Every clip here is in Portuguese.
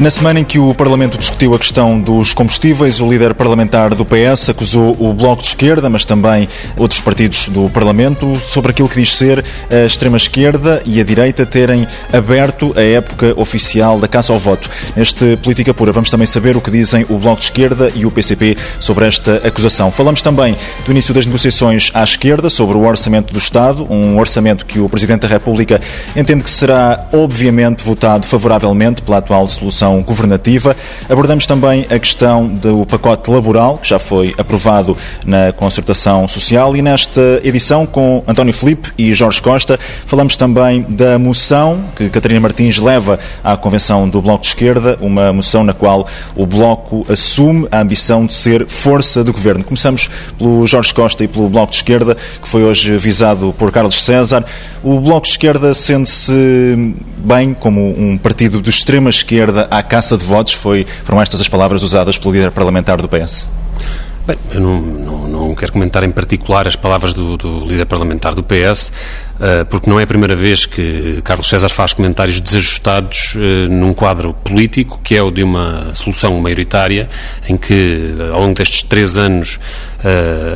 Na semana em que o Parlamento discutiu a questão dos combustíveis, o líder parlamentar do PS acusou o Bloco de Esquerda, mas também outros partidos do Parlamento, sobre aquilo que diz ser a extrema-esquerda e a direita terem aberto a época oficial da caça ao voto. Neste Política Pura vamos também saber o que dizem o Bloco de Esquerda e o PCP sobre esta acusação. Falamos também do início das negociações à esquerda sobre o Orçamento do Estado, um orçamento que o Presidente da República entende que será obviamente votado favoravelmente pela atual solução governativa. Abordamos também a questão do pacote laboral, que já foi aprovado na concertação social, e nesta edição, com António Filipe e Jorge Costa, falamos também da moção que Catarina Martins leva à Convenção do Bloco de Esquerda, uma moção na qual o Bloco assume a ambição de ser força do governo. Começamos pelo Jorge Costa e pelo Bloco de Esquerda, que foi hoje visado por Carlos César. O Bloco de Esquerda sente-se bem como um partido de extrema esquerda à caça de votos? Foi, foram estas as palavras usadas pelo líder parlamentar do PS? Bem, eu não, não, não, quero comentar em particular as palavras do, do líder parlamentar do PS, porque não é a primeira vez que Carlos César faz comentários desajustados uh, num quadro político, que é o de uma solução maioritária, em que, ao longo destes três anos,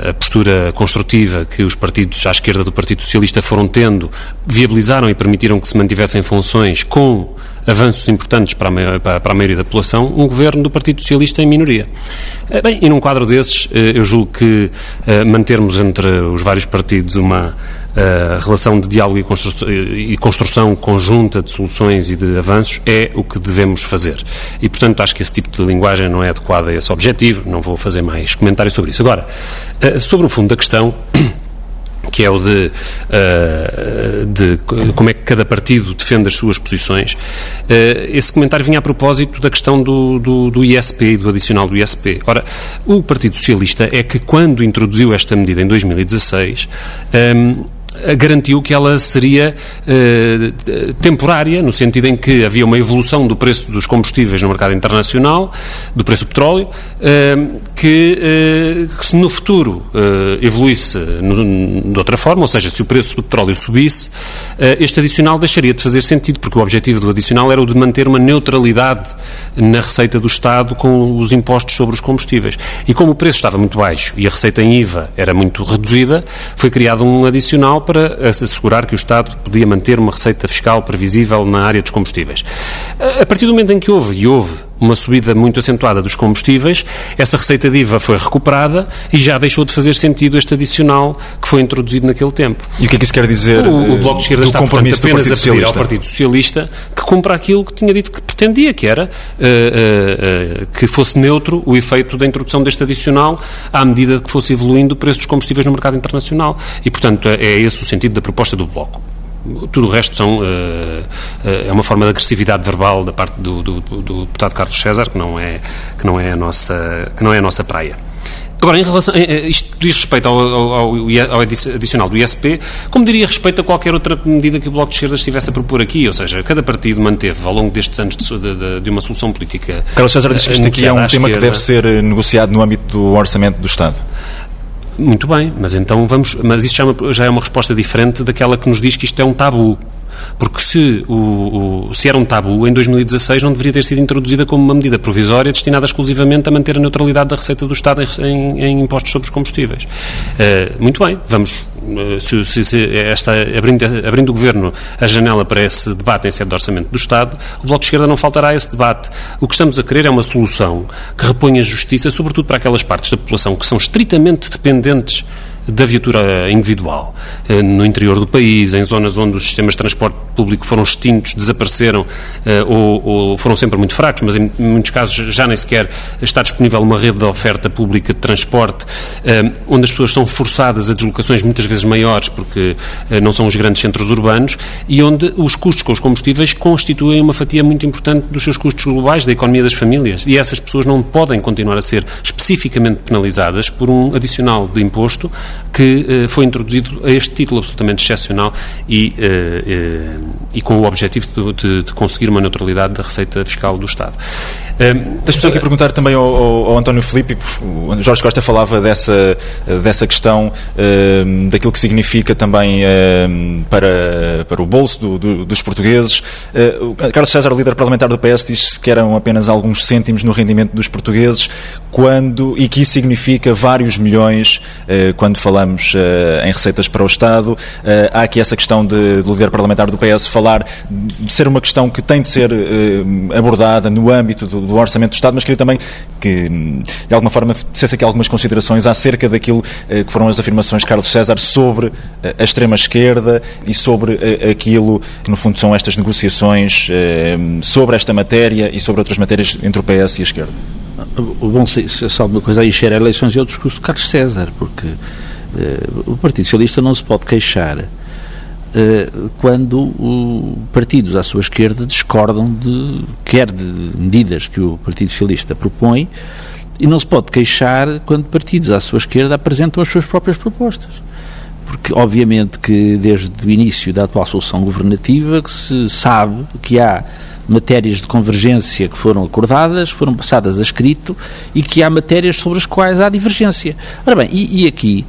a postura construtiva que os partidos à esquerda do Partido Socialista foram tendo viabilizaram e permitiram que se mantivessem funções com avanços importantes para a, para a maioria da população, um governo do Partido Socialista em minoria. Eh, bem, e num quadro desses, eh, eu julgo que eh, mantermos entre os vários partidos uma relação de diálogo e construção, e construção conjunta de soluções e de avanços é o que devemos fazer. E, portanto, acho que esse tipo de linguagem não é adequada a esse objetivo, não vou fazer mais comentários sobre isso. Agora, sobre o fundo da questão que é o de, uh, de, como é que cada partido defende as suas posições. Uh, esse comentário vinha a propósito da questão do, do, do ISP e do adicional do ISP. Ora, o Partido Socialista é que quando introduziu esta medida em 2016, um, garantiu que ela seria eh, temporária, no sentido em que havia uma evolução do preço dos combustíveis no mercado internacional, do preço do petróleo, eh, que, eh, que, se no futuro evoluísse no, de outra forma, ou seja, se o preço do petróleo subisse, este adicional deixaria de fazer sentido, porque o objetivo do adicional era o de manter uma neutralidade na receita do Estado com os impostos sobre os combustíveis. E como o preço estava muito baixo e a receita em IVA era muito reduzida, foi criado um adicional para assegurar que o Estado podia manter uma receita fiscal previsível na área dos combustíveis. A partir do momento em que houve, e houve, uma subida muito acentuada dos combustíveis, essa receita de IVA foi recuperada e já deixou de fazer sentido este adicional que foi introduzido naquele tempo. E o que é que isso quer dizer? O, o Bloco de Esquerda está, portanto, apenas a pedir ao Partido Socialista que cumpra aquilo que tinha dito que pretendia, que era uh, uh, uh, que fosse neutro o efeito da introdução deste adicional à medida que fosse evoluindo o preço dos combustíveis no mercado internacional. E, portanto, é, é esse o sentido da proposta do Bloco. Tudo o resto são, uh, é uma forma de agressividade verbal da parte do, do, do, deputado Carlos César, que não é, que não é, a, nossa, que não é a nossa praia. Agora, em relação, isto diz respeito ao, ao, ao, adicional do ISP, como diria respeito a qualquer outra medida que o Bloco de Esquerda estivesse a propor aqui, ou seja, cada partido manteve ao longo destes anos de, de, de uma solução política. Carlos César diz que isto aqui é um tema esquerda. que deve ser negociado no âmbito do orçamento do Estado. Muito bem, mas então vamos. Mas isso já é, uma, já é uma resposta diferente daquela que nos diz que isto é um tabu. Porque se, o, o, se era um tabu, em 2016 não deveria ter sido introduzida como uma medida provisória destinada exclusivamente a manter a neutralidade da receita do Estado em, em impostos sobre os combustíveis. Uh, muito bem, vamos se, se, se esta, abrindo, abrindo o Governo a janela para esse debate em sede de orçamento do Estado, o Bloco de Esquerda não faltará a esse debate. O que estamos a querer é uma solução que reponha justiça, sobretudo para aquelas partes da população que são estritamente dependentes da viatura individual. Eh, no interior do país, em zonas onde os sistemas de transporte público foram extintos, desapareceram eh, ou, foram sempre muito fracos, mas em muitos casos já nem sequer está disponível uma rede de oferta pública de transporte, eh, onde as pessoas são forçadas a deslocações muitas vezes maiores porque não são os grandes centros urbanos e onde os custos com os combustíveis constituem uma fatia muito importante dos seus custos globais da economia das famílias. E essas pessoas não podem continuar a ser especificamente penalizadas por um adicional de imposto que uh, foi introduzido a este título absolutamente excepcional e, uh, e com o objetivo de, de, de, conseguir uma neutralidade da receita fiscal do Estado. Deixa-me só aqui perguntar também ao, ao, ao, António Filipe, o Jorge Costa falava dessa, dessa questão uh, daquilo que significa também uh, para, para o bolso do, do, dos portugueses. Uh, Carlos César, líder parlamentar do PS, disse que eram apenas alguns cêntimos no rendimento dos portugueses quando, e que isso significa vários milhões quando falamos em receitas para o Estado. há aqui essa questão de, do líder parlamentar do PS falar de ser uma questão que tem de ser abordada no âmbito do, do Orçamento do Estado, mas queria também que, de alguma forma, fizesse aqui algumas considerações acerca daquilo eh, que foram as afirmações de Carlos César sobre eh, a extrema-esquerda e sobre eh, aquilo que, no fundo, são estas negociações sobre esta matéria e sobre outras matérias entre o PS e a esquerda. Bom, se, se alguma coisa aí cheira eleições e outros discurso de Carlos César, porque o Partido Socialista não se pode queixar eh, quando partidos à sua esquerda discordam de quer de medidas que o Partido Socialista propõe e não se pode queixar quando partidos à sua esquerda apresentam as suas próprias propostas. Porque, obviamente, que desde o início da atual solução governativa que se sabe que há matérias de convergência que foram acordadas, foram passadas a escrito e que há matérias sobre as quais há divergência. Ora bem, e, e aqui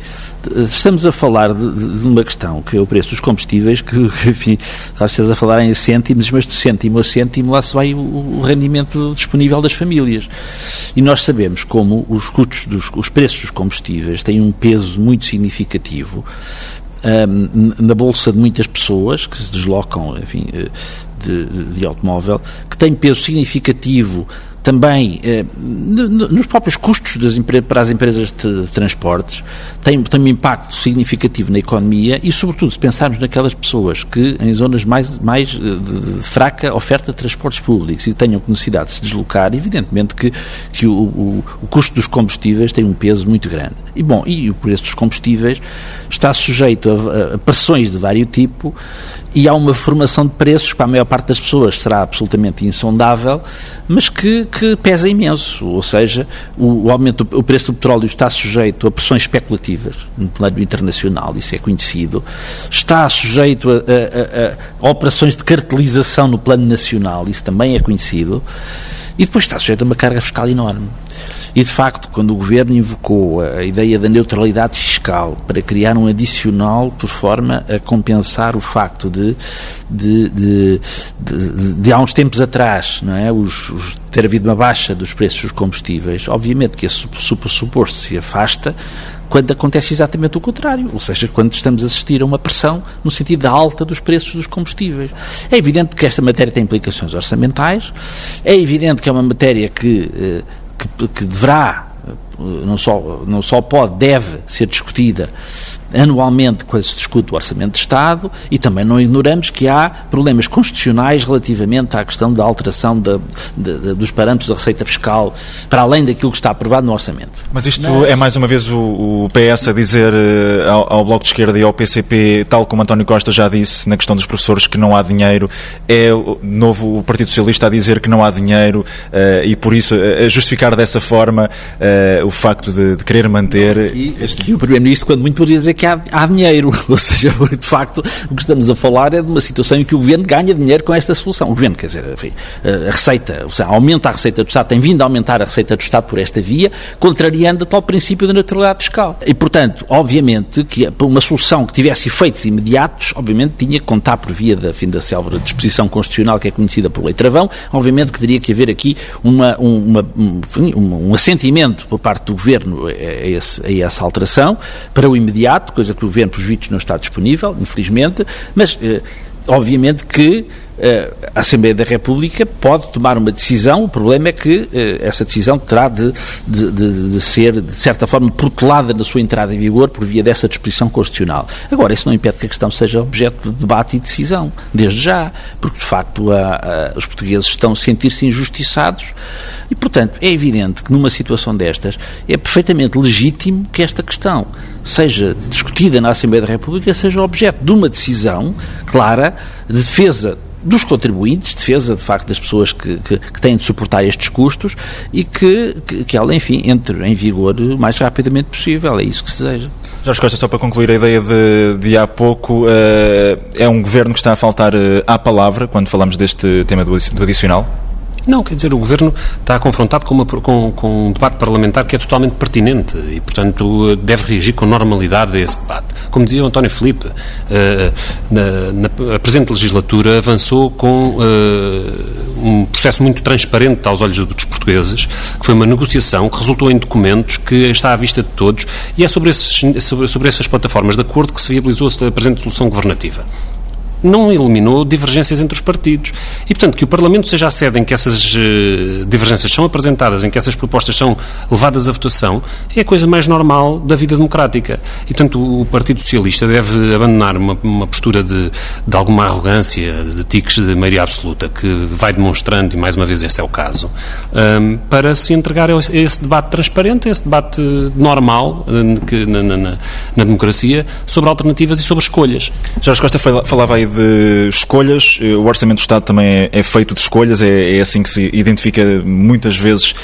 estamos a falar de, de, uma questão que é o preço dos combustíveis, que, enfim, estás a falar em cêntimos, mas de cêntimo a cêntimo lá se vai o, o rendimento disponível das famílias. E nós sabemos como os custos dos os preços dos combustíveis têm um peso muito significativo um, na bolsa de muitas pessoas que se deslocam, enfim, de, de automóvel, que tem peso significativo também eh, nos próprios custos das, para as empresas de transportes, tem, tem um impacto significativo na economia e, sobretudo, se pensarmos naquelas pessoas que, em zonas mais, mais eh, de, de fraca oferta de transportes públicos e tenham necessidade de se deslocar, evidentemente que, que o, o, o custo dos combustíveis tem um peso muito grande. E, bom, e o preço dos combustíveis está sujeito a, a pressões de vários tipo e há uma formação de preços que para a maior parte das pessoas será absolutamente insondável, mas que, que pesa imenso. Ou seja, o, o aumento do o preço do petróleo está sujeito a pressões especulativas no plano internacional, isso é conhecido. Está sujeito a, a, a, a operações de cartelização no plano nacional, isso também é conhecido. E depois está sujeito a uma carga fiscal enorme. E, de facto, quando o Governo invocou a ideia da neutralidade fiscal para criar um adicional por forma a compensar o facto de, de, de, de, de há uns tempos atrás, não é, os, os, ter havido uma baixa dos preços dos combustíveis, obviamente que esse suposto se afasta quando acontece exatamente o contrário, ou seja, quando estamos a assistir a uma pressão no sentido da alta dos preços dos combustíveis. É evidente que esta matéria tem implicações orçamentais, é evidente que é uma matéria que eh, que, que deverá, não só, não só pode, deve ser discutida anualmente quando se discute o Orçamento de Estado e também não ignoramos que há problemas constitucionais relativamente à questão da alteração de, de, de, dos parâmetros da receita fiscal para além daquilo que está aprovado no Orçamento. Mas isto Mas... é mais uma vez o, o PS a dizer uh, ao, ao, Bloco de Esquerda e ao PCP, tal como António Costa já disse na questão dos professores, que não há dinheiro, é o novo o Partido Socialista a dizer que não há dinheiro uh, e por isso uh, a justificar dessa forma o facto de, de querer manter. Este... o Primeiro-Ministro, quando muito poderia dizer que há, há dinheiro. Ou seja, de facto, o que estamos a falar é de uma situação em que o Governo ganha dinheiro com esta solução. O Governo, quer dizer, enfim, a receita, ou seja, aumenta a receita do Estado, tem vindo a aumentar a receita do Estado por esta via, contrariando o tal princípio da neutralidade fiscal. E, portanto, obviamente, que uma solução que tivesse efeitos imediatos, obviamente, tinha que contar por via da fim da célula disposição constitucional que é conhecida por lei travão, obviamente que teria que haver aqui uma, uma, um, um, um assentimento por parte do Governo a, esse, a essa alteração, para o imediato, coisa que o governo, por vistos, não está disponível, infelizmente, mas eh, obviamente que a Assembleia da República pode tomar uma decisão, o problema é que eh, essa decisão terá de, de, de, de, ser, de certa forma, protelada na sua entrada em vigor por via dessa disposição constitucional. Agora, isso não impede que a questão seja objeto de debate e decisão, desde já, porque, de facto, a, a, os portugueses estão a sentir-se injustiçados e, portanto, é evidente que numa situação destas é perfeitamente legítimo que esta questão seja discutida na Assembleia da República, seja objeto de uma decisão clara de defesa dos contribuintes, defesa de facto das pessoas que, que, que têm de suportar estes custos e que, que, que, ela, enfim, entre em vigor o mais rapidamente possível. É isso que se deseja. Jorge Costa, só para concluir a ideia de, de há pouco, uh, é um governo que está a faltar uh, à palavra quando falamos deste tema do, do adicional? Não, quer dizer, o Governo está confrontado com, uma, com, com um debate parlamentar que é totalmente pertinente e, portanto, deve reagir com normalidade a esse debate. Como dizia o António Filipe, na, a presente legislatura avançou com uh, um processo muito transparente aos olhos dos portugueses, que foi uma negociação que resultou em documentos que está à vista de todos e é sobre, esses, sobre, sobre essas plataformas de acordo que se viabilizou a presente solução governativa não eliminou divergências entre os partidos. E, portanto, que o Parlamento seja a sede em que essas uh, divergências são apresentadas, em que essas propostas são levadas à votação, é a coisa mais normal da vida democrática. E, portanto, o Partido Socialista deve abandonar uma, uma postura de, de, alguma arrogância, de tiques de maioria absoluta, que vai demonstrando, e mais uma vez esse é o caso, um, para se entregar a esse debate transparente, a esse debate normal uh, que, na, na, na, democracia, sobre alternativas e sobre escolhas. Jorge Costa falava aí de escolhas. Eh, o Orçamento do Estado também é, é feito de escolhas, é, é, assim que se identifica muitas vezes uh,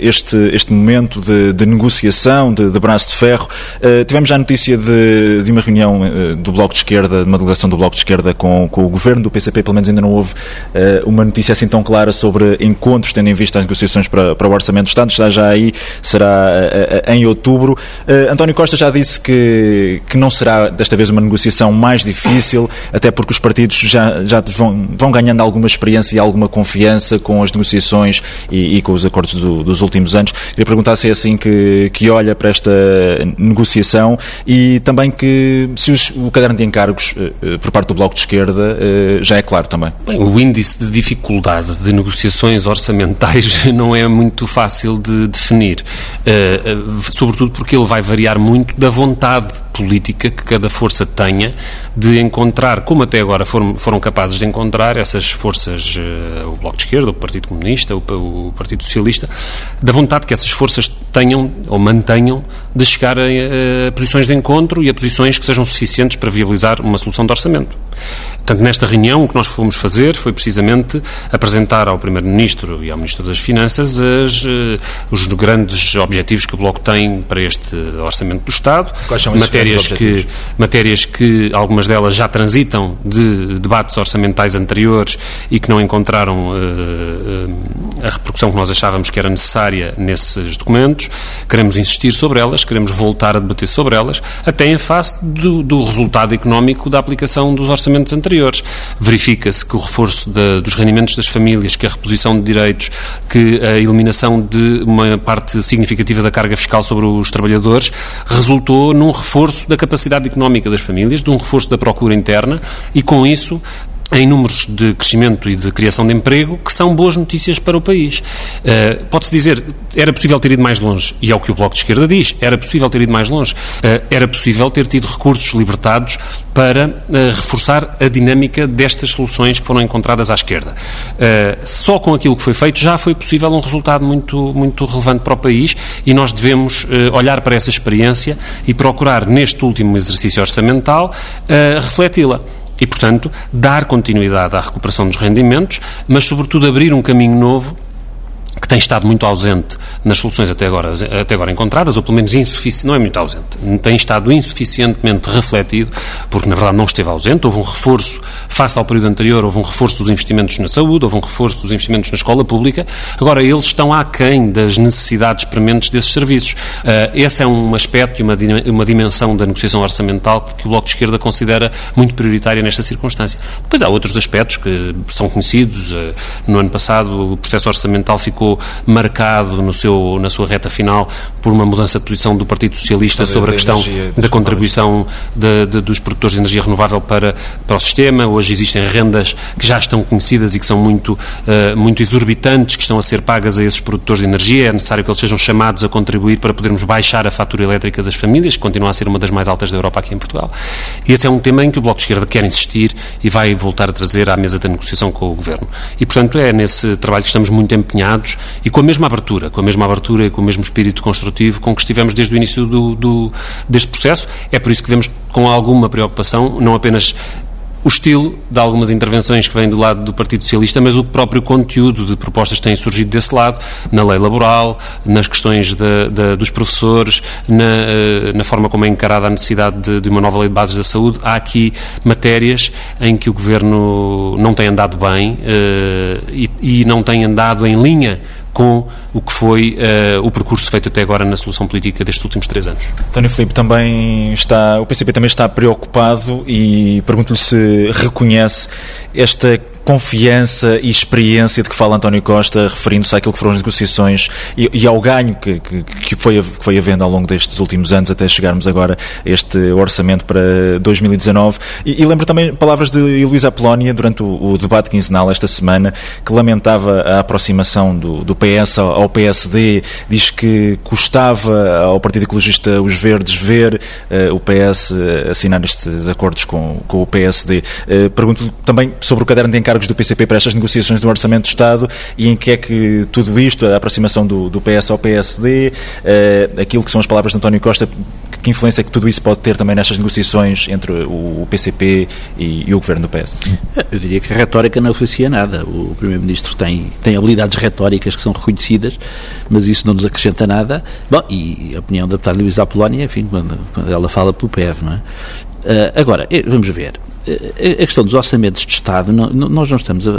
este, este momento de, de negociação, de, de, braço de ferro. Uh, tivemos já a notícia de, de uma reunião uh, do Bloco de Esquerda, de uma delegação do Bloco de Esquerda com, com o Governo do PCP, pelo menos ainda não houve uma notícia assim tão clara sobre encontros, tendo em vista as negociações para, para o Orçamento do Estado. Está já aí, será em outubro. António Costa já disse que, que não será desta vez uma negociação mais difícil, até porque os partidos já, já vão, vão ganhando alguma experiência e alguma confiança com as negociações e, e com os acordos do, dos últimos anos. Queria perguntar se é assim que, que olha para esta negociação e também que se os, o caderno de encargos eh, por parte do Bloco de Esquerda eh, já é claro também. Bem, o índice de dificuldade de negociações orçamentais não é muito fácil de definir, sobretudo porque ele vai variar muito da vontade política que cada força tenha de encontrar, como até agora foram, foram capazes de encontrar essas forças, uh, o Bloco de Esquerda, o Partido Comunista, o, o, Partido Socialista, da vontade que essas forças tenham ou mantenham de chegar a, a posições de encontro e a posições que sejam suficientes para viabilizar uma solução de orçamento. Portanto, nesta reunião, o que nós fomos fazer foi precisamente apresentar ao Primeiro-Ministro e ao Ministro das Finanças as, uh, os grandes objetivos que o Bloco tem para este Orçamento do Estado. Quais são matérias que Matérias que algumas delas já transitam de debates orçamentais anteriores e que não encontraram uh, uh, a repercussão que nós achávamos que era necessária nesses documentos. Queremos insistir sobre elas, queremos voltar a debater sobre elas, até em face do, do resultado económico da aplicação dos orçamentos anteriores. Verifica-se que o reforço de, dos rendimentos das famílias, que a reposição de direitos, que a eliminação de uma parte significativa da carga fiscal sobre os trabalhadores resultou num reforço da capacidade económica das famílias, de um reforço da procura interna e, com isso, em números de crescimento e de criação de emprego, que são boas notícias para o país. Uh, Pode-se dizer, era possível ter ido mais longe, e é o que o Bloco de Esquerda diz, era possível ter ido mais longe, uh, era possível ter tido recursos libertados para uh, reforçar a dinâmica destas soluções que foram encontradas à esquerda. só com aquilo que foi feito já foi possível um resultado muito, muito relevante para o país e nós devemos olhar para essa experiência e procurar, neste último exercício orçamental, refleti-la e, portanto, dar continuidade à recuperação dos rendimentos, mas, sobretudo, abrir um caminho novo que tem estado muito ausente nas soluções até agora, até agora encontradas, ou pelo menos insuficiente, não é muito ausente, tem estado insuficientemente refletido, porque na verdade não esteve ausente, houve um reforço, face ao período anterior, houve um reforço dos investimentos na saúde, houve um reforço dos investimentos na escola pública, agora eles estão aquém das necessidades prementes desses serviços. Uh, esse é um aspecto e uma, uma dimensão da negociação orçamental que o Bloco de Esquerda considera muito prioritária nesta circunstância. Depois há outros aspectos que são conhecidos, uh, no ano passado o processo orçamental ficou ficou marcado no seu, na sua reta final por uma mudança de posição do Partido Socialista sobre a questão da contribuição de, de, dos produtores de energia renovável para, para o sistema. Hoje existem rendas que já estão conhecidas e que são muito, uh, muito exorbitantes, que estão a ser pagas a esses produtores de energia. É necessário que eles sejam chamados a contribuir para podermos baixar a fatura elétrica das famílias, que continua a ser uma das mais altas da Europa aqui em Portugal. E esse é um tema em que o Bloco de Esquerda quer insistir e vai voltar a trazer à mesa da negociação com o Governo. E, portanto, é nesse trabalho que estamos muito empenhados e com a mesma abertura, com a mesma abertura e com o mesmo espírito construtivo com que estivemos desde o início do, do, deste processo. É por isso que vemos com alguma preocupação, não apenas o estilo de algumas intervenções que vêm do lado do Partido Socialista, mas o próprio conteúdo de propostas que têm surgido desse lado, na lei laboral, nas questões de, de, dos professores, na, eh, na, forma como é encarada a necessidade de, de, uma nova lei de bases da saúde. Há aqui matérias em que o Governo não tem andado bem uh, e, e não tem andado em linha com o que foi uh, o percurso feito até agora na solução política destes últimos três anos. António Filipe também está, o PCP também está preocupado e pergunto-lhe se reconhece esta confiança e experiência de que fala António Costa, referindo-se àquilo que foram as negociações e, e ao ganho que, que, que, foi, que foi havendo ao longo destes últimos anos, até chegarmos agora a este orçamento para 2019. E, e lembro também palavras de Luísa Apolónia durante o, o, debate quinzenal esta semana, que lamentava a aproximação do, do PS ao, ao PSD, diz que custava ao Partido Ecologista os Verdes ver uh, o PS assinar estes acordos com, com o PSD. Uh, eh, Pergunto-lhe também sobre o caderno de encargos encargos do PCP para estas negociações do Orçamento do Estado e em que é que tudo isto, a aproximação do, do PS ao PSD, uh, eh, aquilo que são as palavras de António Costa, que influência é que tudo isso pode ter também nestas negociações entre o, o PCP e, e, o governo do PS? Eu diria que a retórica não oficia nada. O Primeiro-Ministro tem, tem habilidades retóricas que são reconhecidas, mas isso não nos acrescenta nada. Bom, e a opinião da deputada Luísa Apolónia, enfim, quando, quando ela fala pelo PEV, não é? Uh, agora, eh, vamos ver a questão dos orçamentos de Estado, não, nós não estamos a,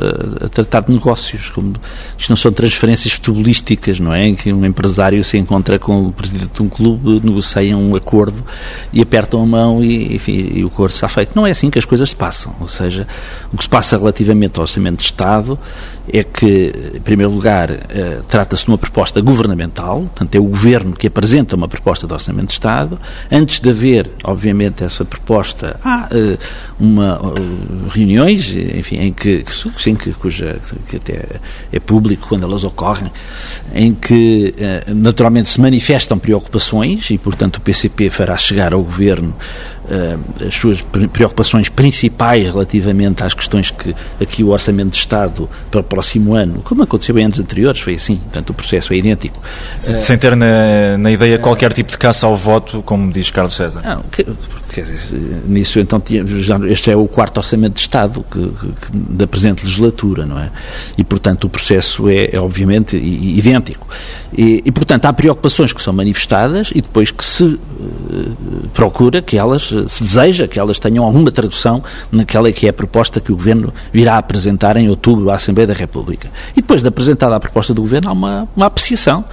a, tratar de negócios, como, isto não são transferências futebolísticas, não é? Em que um empresário se encontra com o presidente de um clube, negociam um acordo e apertam a mão e, enfim, e o acordo está feito. Não é assim que as coisas se passam. Ou seja, o que se passa relativamente ao orçamento de Estado é que, em primeiro lugar, uh, trata-se de uma proposta governamental, portanto, é o governo que apresenta uma proposta de orçamento de Estado. Antes de haver, obviamente, essa proposta, há uh, uma, uh, reuniões, enfim, em que, sim, que, cuja, que até é público quando elas ocorrem, em que, naturalmente, se manifestam preocupações e, portanto, o PCP fará chegar ao governo uh, as suas preocupações principais relativamente às questões que aqui o Orçamento de Estado para o próximo ano, como aconteceu em anos anteriores, foi assim, portanto o processo é idêntico. Sem ter na, na ideia qualquer tipo de caça ao voto, como diz Carlos César. Não, que, quer dizer, nisso então já, este é o quarto Orçamento de Estado que, que, da presente legislatura, não é? E portanto o processo é, é obviamente idêntico. E, e, portanto há preocupações que são manifestadas e depois que se uh, procura que elas se deseja que elas tenham alguma tradução naquela que é a proposta que o Governo virá apresentar em outubro à Assembleia da República. E depois de apresentada a proposta do Governo, há uma, uma apreciação.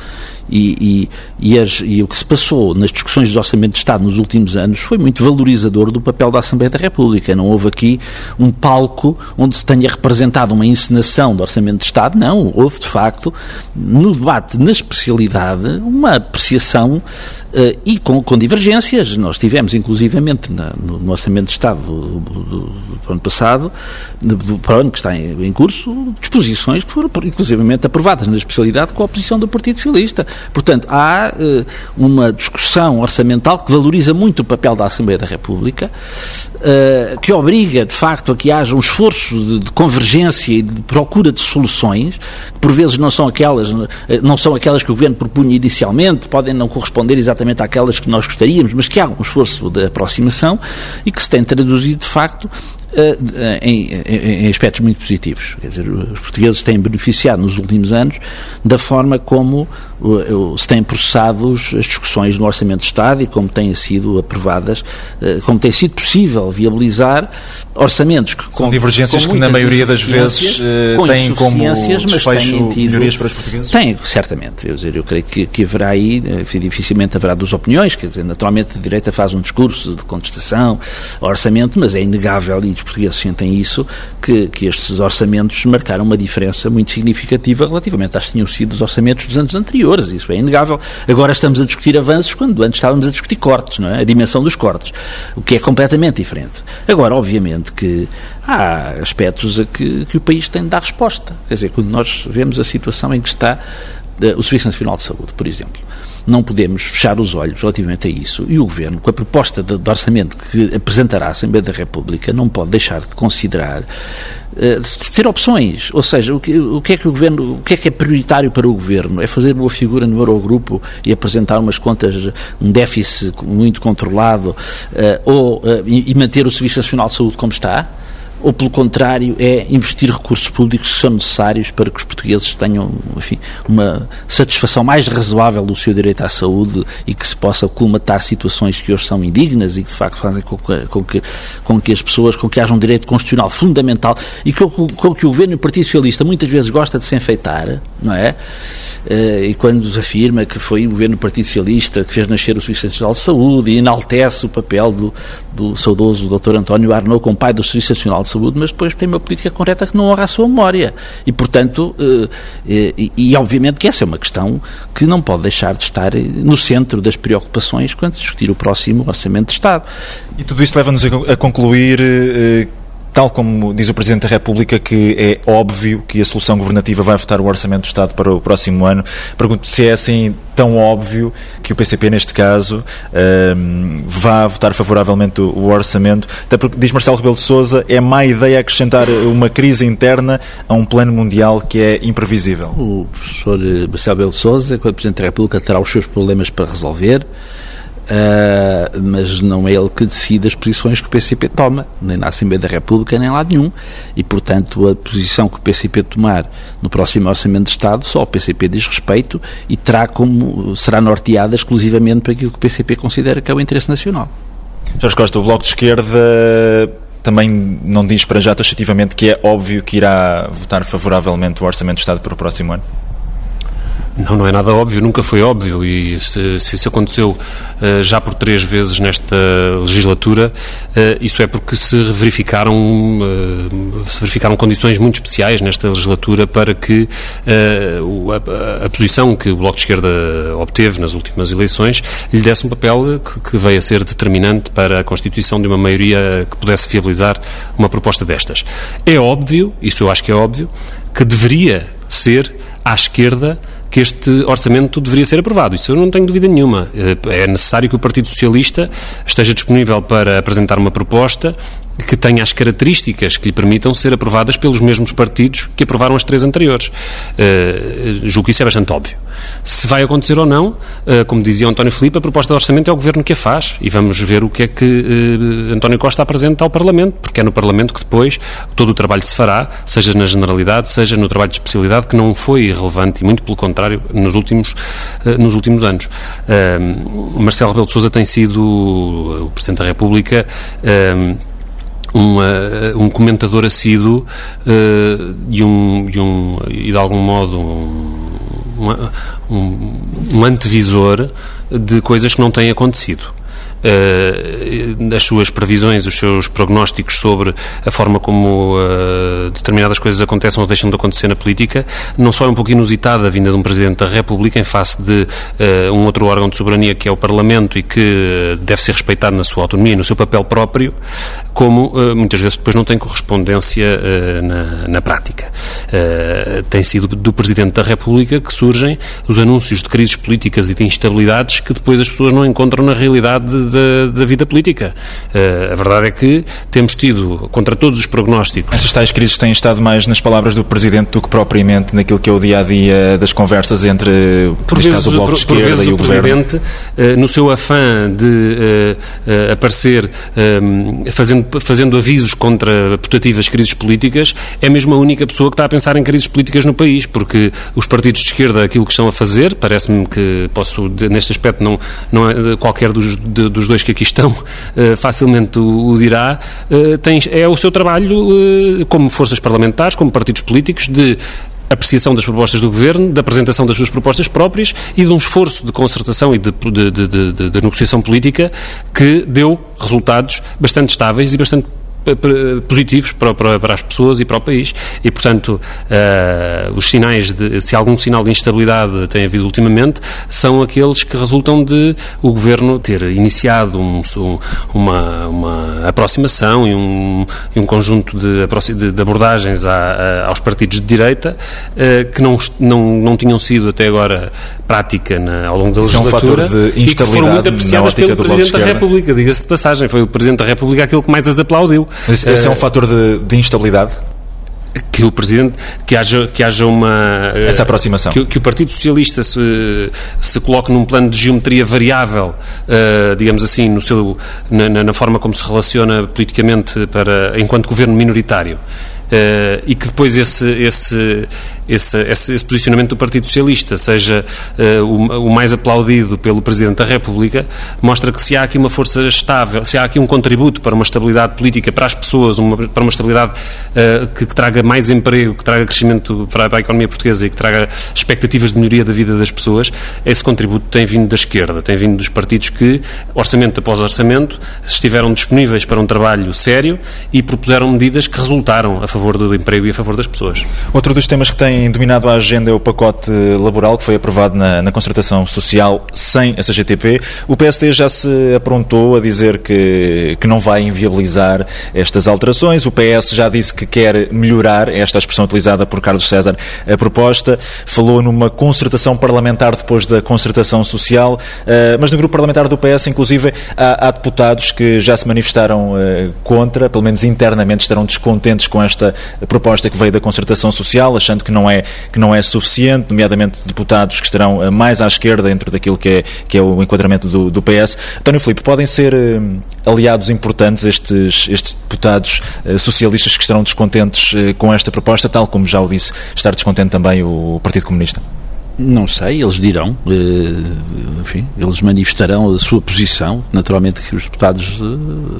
E, e, e, as, e, o que se passou nas discussões do Orçamento de Estado nos últimos anos foi muito valorizador do papel da Assembleia da República. Não houve aqui um palco onde se tenha representado uma encenação do Orçamento de Estado. Não, houve de facto, no debate na especialidade, uma apreciação Uh, e com, com, divergências. Nós tivemos, inclusivamente, na, no, no, Orçamento de Estado do, do, do, do ano passado, do, para o ano que está em, em, curso, disposições que foram, inclusivamente, aprovadas na especialidade com a oposição do Partido Socialista. Portanto, há uh, uma discussão orçamental que valoriza muito o papel da Assembleia da República, uh, que obriga, de facto, a que haja um esforço de, de, convergência e de procura de soluções, que por vezes não são aquelas, não são aquelas que o Governo propunha inicialmente, podem não corresponder exatamente àquelas que nós gostaríamos, mas que há um esforço de aproximação e que se tem traduzido, de facto, eh, em, em, em, aspectos muito positivos. Quer dizer, os portugueses têm beneficiado nos últimos anos da forma como se têm processado as discussões no Orçamento de Estado e como têm sido aprovadas, eh, como tem sido possível viabilizar orçamentos que São com, divergências com que na maioria das vezes eh, têm como desfecho tido, melhorias para os portugueses? Tem, certamente. Eu, dizer, eu creio que, que haverá aí, enfim, dificilmente haverá duas opiniões, quer dizer, naturalmente a direita faz um discurso de contestação ao orçamento, mas é inegável, e portugueses sentem isso, que, que estes orçamentos marcaram uma diferença muito significativa relativamente às que tinham sido os orçamentos dos anos anteriores isso é inegável. Agora estamos a discutir avanços quando antes estávamos a discutir cortes, não é? A dimensão dos cortes, o que é completamente diferente. Agora, obviamente que há aspectos a que, que o país tem de dar resposta. Quer dizer, quando nós vemos a situação em que está uh, o Serviço Nacional de Saúde, por exemplo não podemos fechar os olhos relativamente a isso. E o Governo, com a proposta de, de orçamento que apresentará à Assembleia da República, não pode deixar de considerar de ter opções. Ou seja, o que, o que, é que o Governo, o que é que é prioritário para o Governo? É fazer boa figura no Eurogrupo e apresentar umas contas, um déficit muito controlado uh, ou, uh, e manter o Serviço Nacional de Saúde como está? Ou, pelo contrário, é investir recursos públicos que são necessários para que os portugueses tenham, enfim, uma satisfação mais razoável do seu direito à saúde e que se possa colmatar situações que hoje são indignas e que, de facto, fazem com que, com que, com que as pessoas, com que haja um direito constitucional fundamental e com, com que o Governo e o Partido Socialista muitas vezes gosta de se enfeitar, não é? Eh, e quando afirma que foi o Governo do Partido Socialista que fez nascer o Serviço Nacional de Saúde e enaltece o papel do, do saudoso Dr. António Arnaud como pai do Serviço Nacional de Saúde, mas depois tem uma política correta que não honra a sua memória. E, portanto, eh, eh, e, e, obviamente que essa é uma questão que não pode deixar de estar no centro das preocupações quando discutir o próximo Orçamento de Estado. E tudo isto leva-nos a concluir tal como diz o Presidente da República, que é óbvio que a solução governativa vai votar o Orçamento do Estado para o próximo ano. Pergunto se é assim tão óbvio que o PCP, neste caso, um, vá votar favoravelmente o Orçamento. Até porque, diz Marcelo Rebelo de Souza, é má ideia acrescentar uma crise interna a um plano mundial que é imprevisível. O professor Marcelo Rebelo de Souza, quando Presidente da República, terá os seus problemas para resolver. Uh, mas não é ele que decide as posições que o PCP toma, nem na Assembleia da República, nem em lado nenhum. E, portanto, a posição que o PCP tomar no próximo Orçamento de Estado, só o PCP diz respeito e terá como, será norteada exclusivamente para aquilo que o PCP considera que é o interesse nacional. Jorge Costa, o Bloco de Esquerda também não diz para já taxativamente que é óbvio que irá votar favoravelmente o Orçamento de Estado para o próximo ano? Não, não é nada óbvio, nunca foi óbvio e se, se isso aconteceu uh, já por três vezes nesta legislatura, uh, isso é porque se verificaram, uh, se verificaram condições muito especiais nesta legislatura para que a, a, posição que o Bloco de Esquerda obteve nas últimas eleições lhe desse um papel que, que veio a ser determinante para a constituição de uma maioria que pudesse viabilizar uma proposta destas. É óbvio, isso eu acho que é óbvio, que deveria ser à esquerda que este orçamento deveria ser aprovado. Isso eu não tenho dúvida nenhuma. É necessário que o Partido Socialista esteja disponível para apresentar uma proposta que tenha as características que lhe permitam ser aprovadas pelos mesmos partidos que aprovaram as três anteriores. Uh, julgo que isso é bastante óbvio. Se vai acontecer ou não, uh, como dizia António Filipe, a proposta de orçamento é o Governo que a faz e vamos ver o que é que uh, António Costa apresenta ao Parlamento, porque é no Parlamento que depois todo o trabalho se fará, seja na generalidade, seja no trabalho de especialidade, que não foi irrelevante e muito pelo contrário nos últimos, nos últimos anos. Marcelo Rebelo de Sousa tem sido o Presidente da República uma, um comentador assíduo uh, e, um, e, um, e de algum modo um, um, um antevisor de coisas que não têm acontecido uh, as suas previsões, os seus prognósticos sobre a forma como uh, determinadas coisas acontecem ou deixam de acontecer na política, não só é um pouco inusitada a vinda de um Presidente da República em face de uh, um outro órgão de soberania que é o Parlamento e que deve ser respeitado na sua autonomia e no seu papel próprio, como muitas vezes depois não tem correspondência na, na, prática. tem sido do Presidente da República que surgem os anúncios de crises políticas e de instabilidades que depois as pessoas não encontram na realidade da, da vida política. Uh, a verdade é que temos tido, contra todos os prognósticos. Essas tais crises têm estado mais nas palavras do Presidente do que propriamente naquilo que é o dia a dia das conversas entre, por vezes, caso, o Bloco de Esquerda por vezes, e o, o Presidente, uh, no seu afã de uh, aparecer fazendo, fazendo avisos contra putativas crises políticas, é mesmo a única pessoa que está a pensar em crises políticas no país, porque os partidos de esquerda, aquilo que estão a fazer, parece-me que posso, neste aspecto, não, não é qualquer dos, de, dos dois que aqui estão uh, facilmente o, dirá, uh, tem, é o seu trabalho uh, como forças parlamentares, como partidos políticos, de apreciação das propostas do Governo, da apresentação das suas propostas próprias e de um esforço de concertação e de, de, de, de negociação política que deu resultados bastante estáveis e bastante positivos para, para, para, as pessoas e para o país e, portanto, uh, os sinais de, se algum sinal de instabilidade tem havido ultimamente, são aqueles que resultam de o Governo ter iniciado um, uma, uma aproximação e um, um conjunto de, de, de abordagens a, a, aos partidos de direita uh, que não, não, não tinham sido até agora prática na, ao longo da legislatura é um fator de instabilidade e que foram muito apreciadas pelo Presidente da República, diga-se de passagem. Foi o Presidente da República aquele que mais as aplaudiu. Esse, esse é um eh, fator de, de instabilidade? que o Presidente, que haja, que haja uma... Essa aproximação. Que, que o Partido Socialista se, se coloque num plano de geometria variável, uh, digamos assim, no seu, na, na, forma como se relaciona politicamente para, enquanto governo minoritário. Uh, e que depois esse, esse, esse, esse, esse, posicionamento do Partido Socialista seja uh, o, o, mais aplaudido pelo Presidente da República, mostra que se há aqui uma força estável, se há aqui um contributo para uma estabilidade política para as pessoas, uma, para uma estabilidade uh, que, que, traga mais emprego, que traga crescimento para, para, a economia portuguesa e que traga expectativas de melhoria da vida das pessoas, esse contributo tem vindo da esquerda, tem vindo dos partidos que, orçamento após orçamento, estiveram disponíveis para um trabalho sério e propuseram medidas que resultaram a favor favor do emprego e a favor das pessoas. Outro dos temas que tem dominado a agenda é o pacote laboral que foi aprovado na, na concertação social sem a CGTP. O PSD já se aprontou a dizer que, que não vai inviabilizar estas alterações. O PS já disse que quer melhorar, esta expressão utilizada por Carlos César, a proposta. Falou numa concertação parlamentar depois da concertação social, eh, mas no grupo parlamentar do PS, inclusive, há, há deputados que já se manifestaram eh, contra, pelo menos internamente estarão descontentes com esta proposta que veio da concertação social, achando que não é, que não é suficiente, nomeadamente deputados que estarão eh, mais à esquerda dentro daquilo que é, que é o enquadramento do, do PS. António Filipe, podem ser eh, aliados importantes estes, estes deputados eh, socialistas que estarão descontentes com esta proposta, tal como já o disse, estar descontente também o Partido Comunista? Não sei, eles dirão, enfim, eles manifestarão a sua posição. Naturalmente que os deputados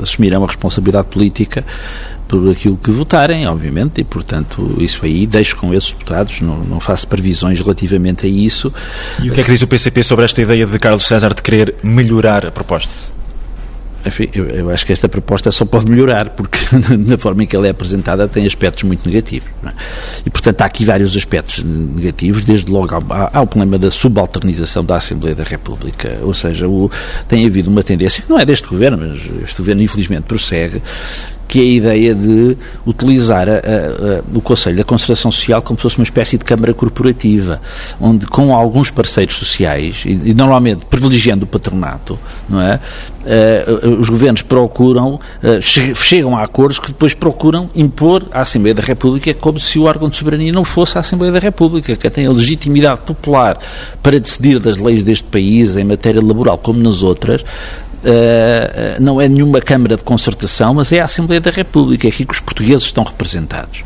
assumirão a responsabilidade política por aquilo que votarem, obviamente, e portanto isso aí deixo com esses deputados, não, não faço previsões relativamente a isso. E o que é que diz o PCP sobre esta ideia de Carlos César de querer melhorar a proposta? Enfim, eu, eu, acho que esta proposta só pode melhorar, porque na forma em que ela é apresentada tem aspectos muito negativos. É? E, portanto, há aqui vários aspectos negativos, desde logo há, há o problema da subalternização da Assembleia da República, ou seja, o, tem havido uma tendência, que não é deste governo, mas este governo infelizmente prossegue, que é a ideia de utilizar a, a, o Conselho da Concertação Social como se fosse uma espécie de Câmara Corporativa, onde com alguns parceiros sociais, e, e normalmente privilegiando o patronato, não é? Uh, os governos procuram, uh, che chegam a acordos que depois procuram impor à Assembleia da República como se o órgão de soberania não fosse a Assembleia da República, que tem a legitimidade popular para decidir das leis deste país em matéria laboral como nas outras, Uh, não é nenhuma Câmara de Concertação, mas é a Assembleia da República, é aqui que os portugueses estão representados.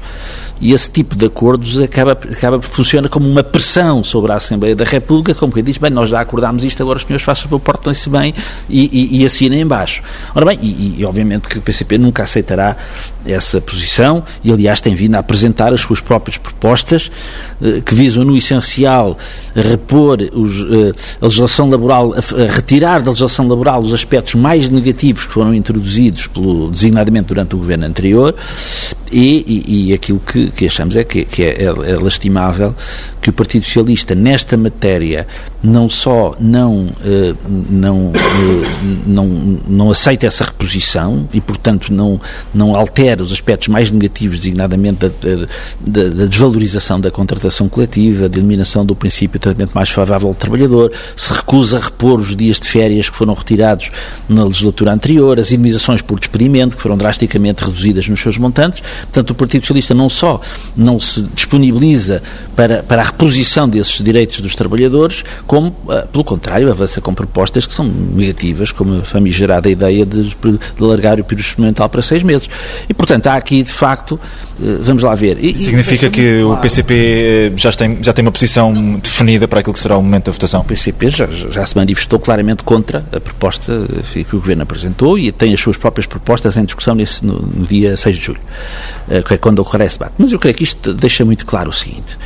E esse tipo de acordos acaba, acaba funciona como uma pressão sobre a Assembleia da República, como quem diz, bem, nós já acordámos isto, agora os senhores façam favor, portem-se bem e, e, e assinem embaixo. Ora bem, e, e, obviamente que o PCP nunca aceitará essa posição e, aliás, tem vindo a apresentar as suas próprias propostas eh, que visam, no essencial, repor os, eh, a legislação laboral, a retirar da legislação laboral os aspectos mais negativos que foram introduzidos pelo designadamente durante o governo anterior e, e, e aquilo que, que, achamos é que, que é, é, é, lastimável que o Partido Socialista, nesta matéria, não só não, eh, não, eh, não, não aceita essa reposição e, portanto, não, não altera os aspectos mais negativos, designadamente da, da, da desvalorização da contratação coletiva, da eliminação do princípio de tratamento mais favorável ao trabalhador, se recusa a repor os dias de férias que foram retirados na legislatura anterior, as indemnizações por despedimento, que foram drasticamente reduzidas nos seus montantes, Portanto, o Partido Socialista não só não se disponibiliza para, para a reposição desses direitos dos trabalhadores, como, ah, pelo contrário, avança com propostas que são negativas, como a famigerada ideia de, de alargar o período experimental para seis meses. E, portanto, há aqui, de facto, eh, vamos lá ver. E, Significa que claro. o PCP eh, já tem, já tem uma posição definida para aquilo que será o momento da votação? O PCP já, já se manifestou claramente contra a proposta eh, que o Governo apresentou e tem as suas próprias propostas em discussão nesse, no, no dia 6 de julho. Eh, é quando ocorre esse debate. Mas eu creio que isto deixa muito claro o seguinte.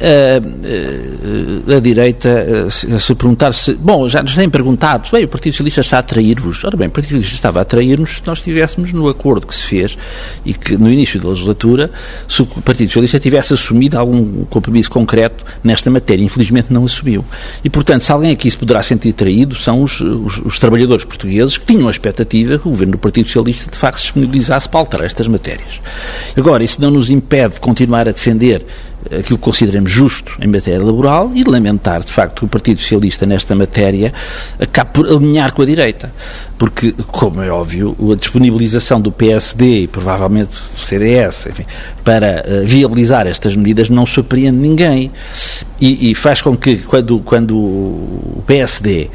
A, a, a direita se, se perguntar se. Bom, já nos têm perguntado, bem, o Partido Socialista está a atrair-vos. Ora bem, o Partido Socialista estava a atrair-nos se nós estivéssemos no acordo que se fez e que no início da legislatura, se o Partido Socialista tivesse assumido algum compromisso concreto nesta matéria. Infelizmente não assumiu. E, portanto, se alguém aqui se poderá sentir traído, são os, os, os trabalhadores portugueses que tinham a expectativa que o governo do Partido Socialista de facto se disponibilizasse para alterar estas matérias. Agora, isso não nos impede de continuar a defender aquilo que consideramos justo em matéria laboral e lamentar, de facto, que o Partido Socialista, nesta matéria, acabe por alinhar com a direita. Porque, como é óbvio, a disponibilização do PSD e provavelmente do CDS enfim, para uh, viabilizar estas medidas não surpreende ninguém. E, e faz com que, quando, quando o PSD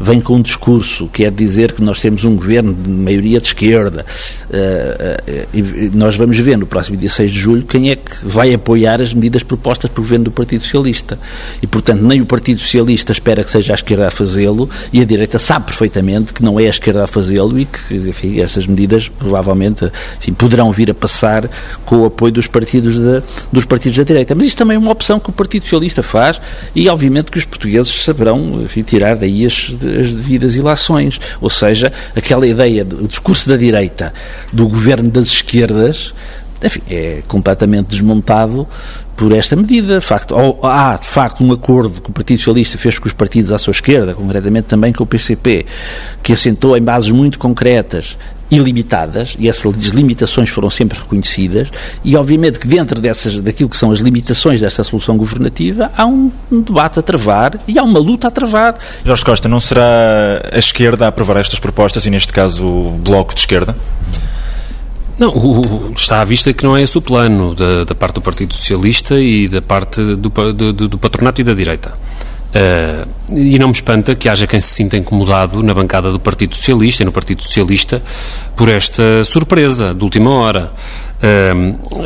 vem com um discurso que é dizer que nós temos um governo de maioria de esquerda. Uh, uh, nós vamos ver no próximo dia 6 de julho quem é que vai apoiar as medidas propostas pelo governo do Partido Socialista. E, portanto, nem o Partido Socialista espera que seja a esquerda a fazê-lo e a direita sabe perfeitamente que não é a esquerda a fazê-lo e que, enfim, essas medidas provavelmente enfim, poderão vir a passar com o apoio dos partidos, de, dos partidos da direita. Mas isto também é uma opção que o Partido Socialista faz e, obviamente, que os portugueses saberão enfim, tirar daí as as devidas ilações. Ou seja, aquela ideia do discurso da direita, do governo das esquerdas, enfim, é completamente desmontado por esta medida. De facto, há, de facto, um acordo que o Partido Socialista fez com os partidos à sua esquerda, concretamente também com o PCP, que assentou em bases muito concretas ilimitadas, e essas limitações foram sempre reconhecidas, e obviamente que dentro dessas, daquilo que são as limitações desta solução governativa, há um, um debate a travar e há uma luta a travar. Jorge Costa, não será a esquerda a aprovar estas propostas, e neste caso o Bloco de Esquerda? Não, o, está à vista que não é esse o plano da, da parte do Partido Socialista e da parte do, do, do patronato e da direita. Uh, e não me espanta que haja quem se sinta incomodado na bancada do Partido Socialista e no Partido Socialista por esta surpresa de última hora.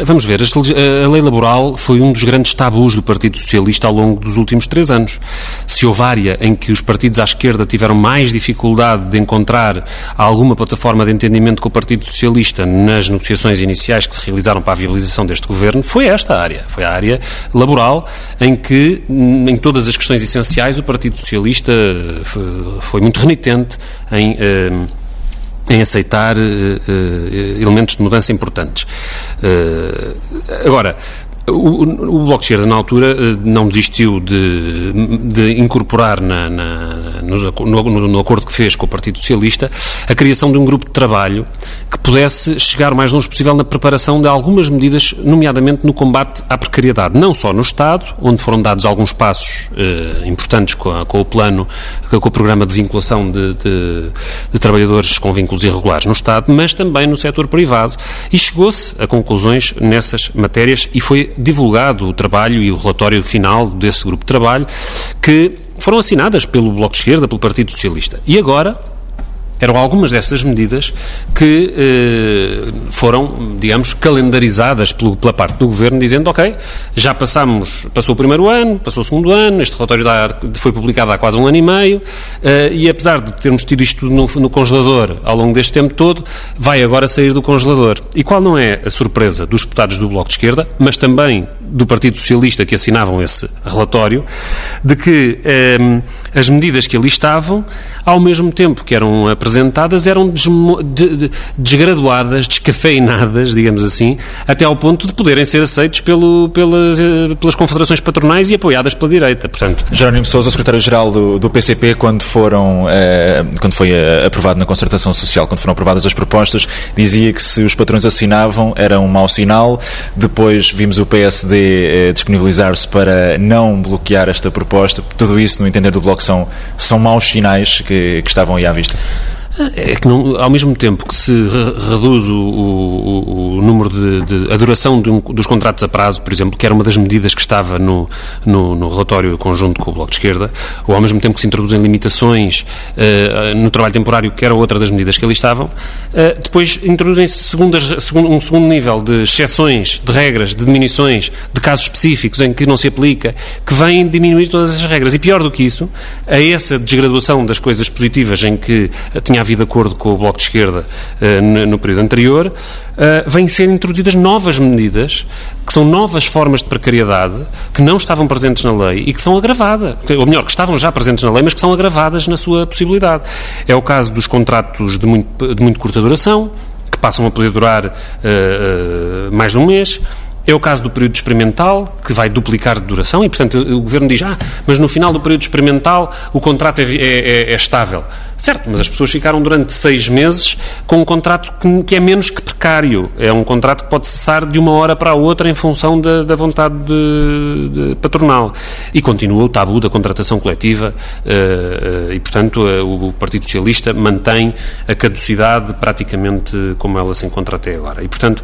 Vamos ver, a lei laboral foi um dos grandes tabus do Partido Socialista ao longo dos últimos três anos. Se houve área em que os partidos à esquerda tiveram mais dificuldade de encontrar alguma plataforma de entendimento com o Partido Socialista nas negociações iniciais que se realizaram para a viabilização deste governo, foi esta área. Foi a área laboral em que, em todas as questões essenciais, o Partido Socialista foi muito renitente em. Uh, em aceitar uh, uh, elementos de mudança importantes. Uh, agora, o, o, Bloco de Esquerda, na altura, não desistiu de, de incorporar na, na, no, no, no, acordo que fez com o Partido Socialista a criação de um grupo de trabalho que pudesse chegar o mais longe possível na preparação de algumas medidas, nomeadamente no combate à precariedade, não só no Estado, onde foram dados alguns passos eh, importantes com, a, com, o plano, com o programa de vinculação de, de, de, trabalhadores com vínculos irregulares no Estado, mas também no setor privado. E chegou-se a conclusões nessas matérias e foi divulgado o trabalho e o relatório final desse grupo de trabalho que foram assinadas pelo Bloco de Esquerda, pelo Partido Socialista. E agora, eram algumas dessas medidas que eh, foram, digamos, calendarizadas pelo, pela parte do Governo, dizendo, ok, já passamos, passou o primeiro ano, passou o segundo ano, este relatório da, foi publicado há quase um ano e meio, eh, e apesar de termos tido isto no, no congelador ao longo deste tempo todo, vai agora sair do congelador. E qual não é a surpresa dos deputados do Bloco de Esquerda, mas também do Partido Socialista que assinavam esse relatório, de que eh, as medidas que ali estavam, ao mesmo tempo que eram apresentadas apresentadas eram de, de, desgraduadas, descafeinadas, digamos assim, até ao ponto de poderem ser aceitos pelo, pelas, eh, pelas confederações patronais e apoiadas pela direita. Portanto, Jerónimo Sousa, secretário-geral do, do, PCP, quando, foram, eh, quando foi eh, aprovado na concertação social, quando foram aprovadas as propostas, dizia que se os patrões assinavam era um mau sinal. Depois vimos o PSD eh, disponibilizar-se para não bloquear esta proposta. Tudo isso, no entender do Bloco, são, são maus sinais que, que estavam aí à vista. É que não, ao mesmo tempo que se reduz o, o, o número de, de a duração de um, dos contratos a prazo, por exemplo, que era uma das medidas que estava no, no, no, relatório conjunto com o Bloco de Esquerda, ou ao mesmo tempo que se introduzem limitações uh, no trabalho temporário, que era outra das medidas que ali estavam, uh, depois introduzem-se um segundo nível de exceções, de regras, de diminuições, de casos específicos em que não se aplica, que vêm diminuir todas as regras. E pior do que isso, a essa desgraduação das coisas positivas em que tinha havido acordo com o Bloco de Esquerda uh, no, período anterior, uh, vêm ser introduzidas novas medidas, que são novas formas de precariedade, que não estavam presentes na lei e que são agravadas, ou melhor, que estavam já presentes na lei, mas que são agravadas na sua possibilidade. É o caso dos contratos de muito, de muito curta duração, que passam a poder durar uh, mais de um mês, É o caso do período experimental, que vai duplicar de duração, e, portanto, o Governo diz, ah, mas no final do período experimental o contrato é, é, é, é estável. Certo, mas as pessoas ficaram durante seis meses com um contrato que, que, é menos que precário. É um contrato que pode cessar de uma hora para a outra em função da, da vontade de, de patronal. E continua o tabu da contratação coletiva uh, uh, e, portanto, uh, o Partido Socialista mantém a caducidade praticamente como ela se encontra até agora. E, portanto,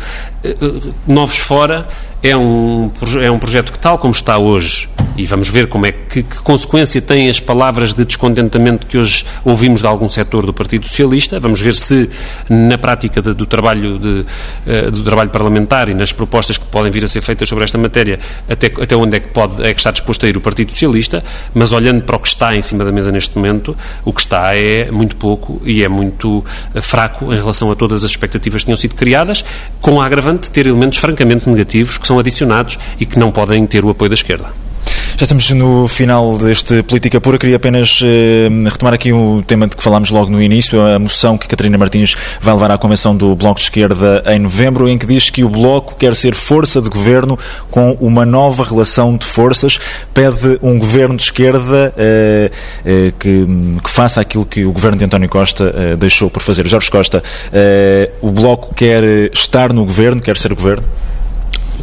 novos fora é um, é um projeto que, tal como está hoje, e vamos ver como é que, que consequência têm as palavras de descontentamento que hoje ouvimos de algum setor do Partido Socialista, vamos ver se na prática de, do, trabalho de, uh, do trabalho parlamentar e nas propostas que podem vir a ser feitas sobre esta matéria, até, até onde é que, pode, é que está disposto a ir o Partido Socialista, mas olhando para o que está em cima da mesa neste momento, o que está é muito pouco e é muito uh, fraco em relação a todas as expectativas que tinham sido criadas, com a agravante de ter elementos francamente negativos que são adicionados e que não podem ter o apoio da esquerda. Já estamos no final deste Política Pura. Queria apenas eh, retomar aqui um tema de que falámos logo no início, a moção que Catarina Martins vai levar à Convenção do Bloco de Esquerda em novembro, em que diz que o Bloco quer ser força de governo com uma nova relação de forças. Pede um governo de esquerda eh, eh, que, que, faça aquilo que o governo de António Costa eh, deixou por fazer. Jorge Costa, eh, o Bloco quer estar no governo, quer ser governo?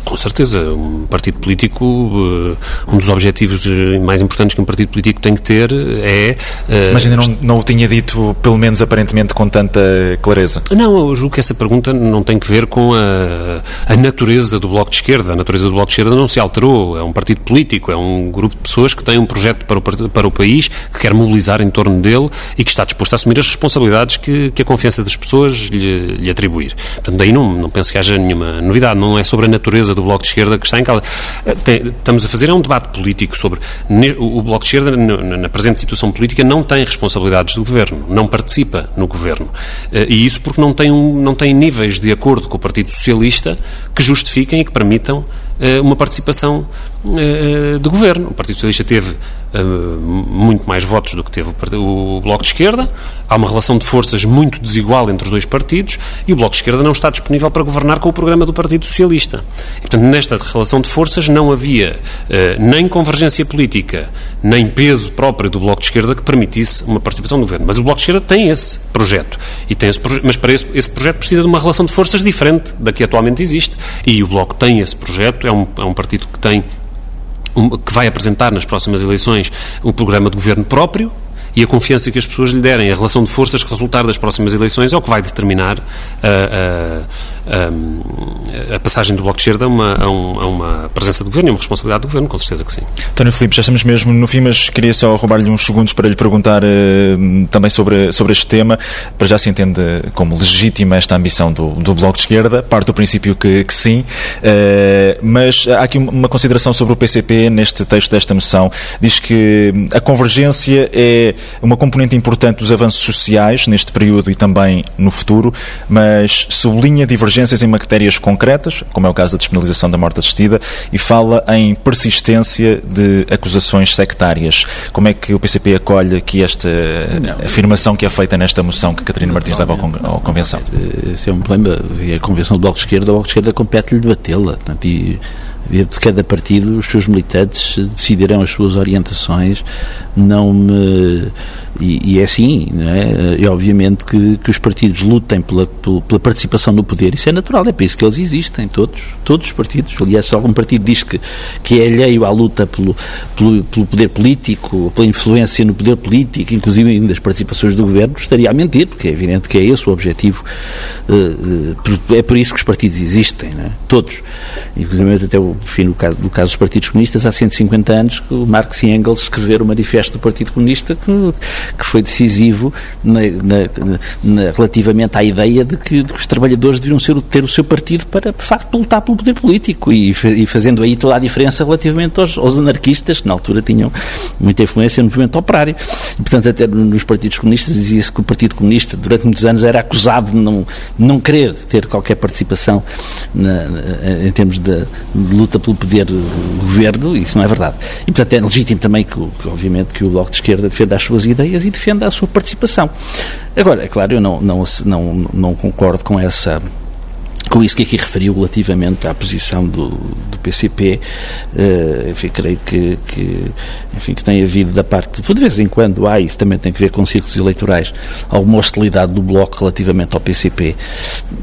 Com certeza, um partido político, uh, um dos objetivos eh, mais importantes que um partido político tem que ter é. Uh, Mas ainda não, não o tinha dito, pelo menos aparentemente, com tanta clareza. Não, eu julgo que essa pergunta não tem que ver com a, a natureza do Bloco de Esquerda. A natureza do Bloco de Esquerda não se alterou. É um partido político, é um grupo de pessoas que tem um projeto para o, para o país, que quer mobilizar em torno dele e que está disposto a assumir as responsabilidades que, que a confiança das pessoas lhe, lhe atribuir. Portanto, daí não, não penso que haja nenhuma novidade. Não é sobre a natureza do Bloco de Esquerda que está em causa. Eh, tem, estamos a fazer é um debate político sobre. O, o Bloco de Esquerda, na, na, presente situação política, não tem responsabilidades do governo, não participa no governo. Eh, e isso porque não tem, um, não tem níveis de acordo com o Partido Socialista que justifiquem e que permitam eh, uma participação de governo. O Partido Socialista teve muito mais votos do que teve o, Bloco de Esquerda, há uma relação de forças muito desigual entre os dois partidos e o Bloco de Esquerda não está disponível para governar com o programa do Partido Socialista. E, portanto, nesta relação de forças não havia uh, nem convergência política, nem peso próprio do Bloco de Esquerda que permitisse uma participação no governo. Mas o Bloco de Esquerda tem esse projeto, e tem esse proje mas para esse, esse, projeto precisa de uma relação de forças diferente da que atualmente existe. E o Bloco tem esse projeto, é um, é um partido que tem que vai apresentar nas próximas eleições um programa de governo próprio, e a confiança que as pessoas lhe derem, a relação de forças que resultar das próximas eleições é o que vai determinar a, a, passagem do Bloco de Esquerda a uma, a, um, uma presença do Governo e uma responsabilidade do Governo, com certeza que sim. António Filipe, já estamos mesmo no fim, mas queria só roubar-lhe uns segundos para lhe perguntar uh, também sobre, sobre este tema. Para já se entende como legítima esta ambição do, do Bloco de Esquerda, parte do princípio que, que sim, uh, mas há aqui uma consideração sobre o PCP neste texto desta moção. Diz que a convergência é uma componente importante dos avanços sociais neste período e também no futuro, mas sublinha divergências em matérias concretas, como é o caso da despenalização da morte assistida, e fala em persistência de acusações sectárias. Como é que o PCP acolhe aqui esta não, afirmação que é feita nesta moção que Catarina Martins leva à Convenção? Esse é um problema. A Convenção do Bloco de Esquerda, o Bloco de Esquerda compete-lhe debatê-la. E de cada partido, os seus militantes decidirão as suas orientações, não me e, e, é assim, é? E obviamente que, que os partidos lutem pela, pela, participação no poder, isso é natural, é para isso que eles existem, todos, todos os partidos. Aliás, se algum partido diz que, que é alheio à luta pelo, pelo, pelo poder político, pela influência no poder político, inclusive das participações do governo, estaria a mentir, porque é evidente que é esse o objetivo. Eh, eh, é por isso que os partidos existem, é? todos. Inclusive, até o, enfim, no, caso, no caso dos partidos comunistas, há 150 anos, que o Marx e Engels escreveram o manifesto do Partido Comunista que que foi decisivo na, na, na, relativamente à ideia de que, de que, os trabalhadores deviam ser, ter o seu partido para, de facto, lutar pelo poder político e, e fazendo aí toda a diferença relativamente aos, aos, anarquistas, que na altura tinham muita influência no movimento operário. E, portanto, até nos partidos comunistas dizia-se que o Partido Comunista, durante muitos anos, era acusado de não, não querer ter qualquer participação em termos de, de, luta pelo poder do governo, e isso não é verdade. E, portanto, é legítimo também que, que obviamente, que o Bloco de Esquerda defenda as suas ideias e defenda a sua participação. Agora, é claro, eu não, não, não, não concordo com essa com isso que aqui referiu relativamente à posição do, do PCP, uh, eh, enfim, creio que, que, enfim, que tem havido da parte, de vez em quando há, isso também tem que ver com círculos eleitorais, alguma hostilidade do Bloco relativamente ao PCP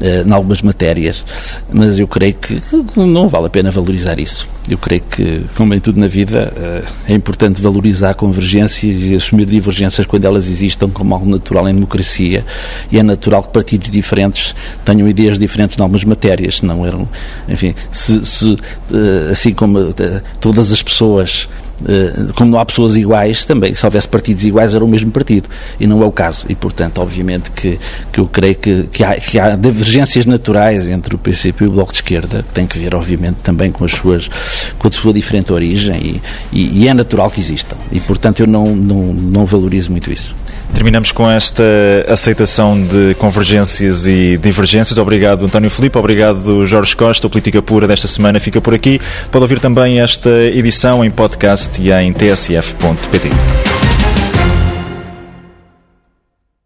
uh, em algumas matérias, mas eu creio que não vale a pena valorizar isso. Eu creio que, como em tudo na vida, uh, é importante valorizar convergências e assumir divergências quando elas existam como algo natural em democracia. E é natural que partidos diferentes tenham ideias diferentes em algumas matérias, não eram, enfim, se, se eh, assim como eh, todas as pessoas eh, como não há pessoas iguais, também, se houvesse partidos iguais, era o mesmo partido. E não é o caso. E, portanto, obviamente que, que eu creio que, que, há, que há divergências naturais entre o PCP e o Bloco de Esquerda, que tem que ver, obviamente, também com, as suas, com a sua diferente origem, e, e, e é natural que existam. E, portanto, eu não, não, não valorizo muito isso. Terminamos com esta aceitação de convergências e divergências. Obrigado, António Filipe. Obrigado, Jorge Costa. A Política Pura desta semana fica por aqui. Pode ouvir também esta edição em podcast e em tsf.pt.